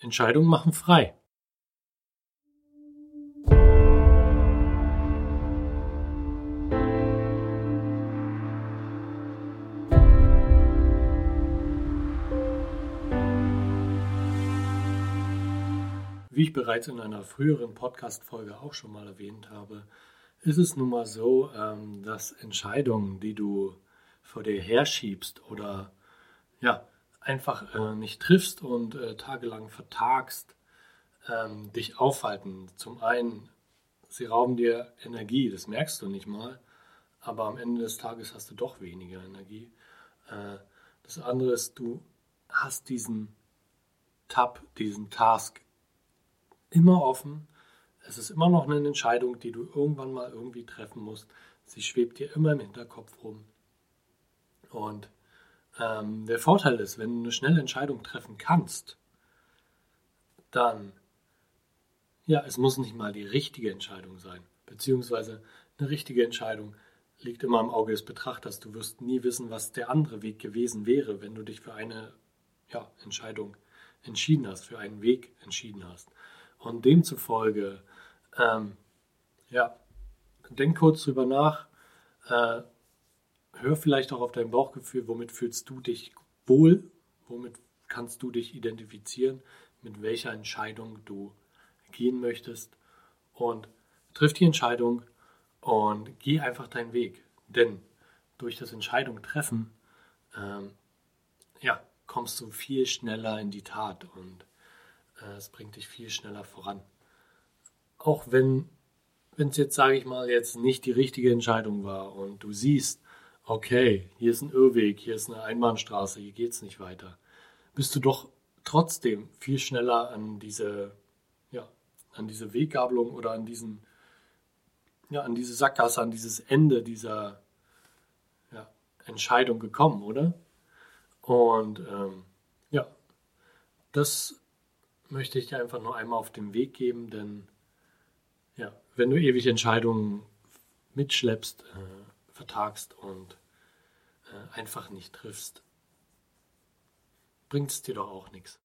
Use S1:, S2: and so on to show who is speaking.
S1: Entscheidungen machen frei. Wie ich bereits in einer früheren Podcast-Folge auch schon mal erwähnt habe, ist es nun mal so, ähm, dass Entscheidungen, die du vor dir herschiebst oder ja, einfach äh, nicht triffst und äh, tagelang vertagst, ähm, dich aufhalten. Zum einen, sie rauben dir Energie, das merkst du nicht mal, aber am Ende des Tages hast du doch weniger Energie. Äh, das andere ist, du hast diesen Tab, diesen Task immer offen. Es ist immer noch eine Entscheidung, die du irgendwann mal irgendwie treffen musst. Sie schwebt dir immer im Hinterkopf rum. Und ähm, der Vorteil ist, wenn du eine schnelle Entscheidung treffen kannst, dann, ja, es muss nicht mal die richtige Entscheidung sein, beziehungsweise eine richtige Entscheidung liegt immer im Auge des Betrachters. Du wirst nie wissen, was der andere Weg gewesen wäre, wenn du dich für eine ja, Entscheidung entschieden hast, für einen Weg entschieden hast. Und demzufolge, ähm, ja, denk kurz drüber nach, äh, hör vielleicht auch auf dein Bauchgefühl, womit fühlst du dich wohl, womit kannst du dich identifizieren, mit welcher Entscheidung du gehen möchtest und triff die Entscheidung und geh einfach deinen Weg. Denn durch das Entscheidung treffen, ähm, ja, kommst du viel schneller in die Tat und äh, es bringt dich viel schneller voran. Auch wenn es jetzt, sage ich mal, jetzt nicht die richtige Entscheidung war und du siehst, okay, hier ist ein Irrweg, hier ist eine Einbahnstraße, hier geht es nicht weiter, bist du doch trotzdem viel schneller an diese, ja, an diese Weggabelung oder an diesen, ja, an diese Sackgasse, an dieses Ende dieser ja, Entscheidung gekommen, oder? Und ähm, ja, das möchte ich dir einfach nur einmal auf den Weg geben, denn ja, wenn du ewig Entscheidungen mitschleppst, äh, vertagst und äh, einfach nicht triffst, bringt es dir doch auch nichts.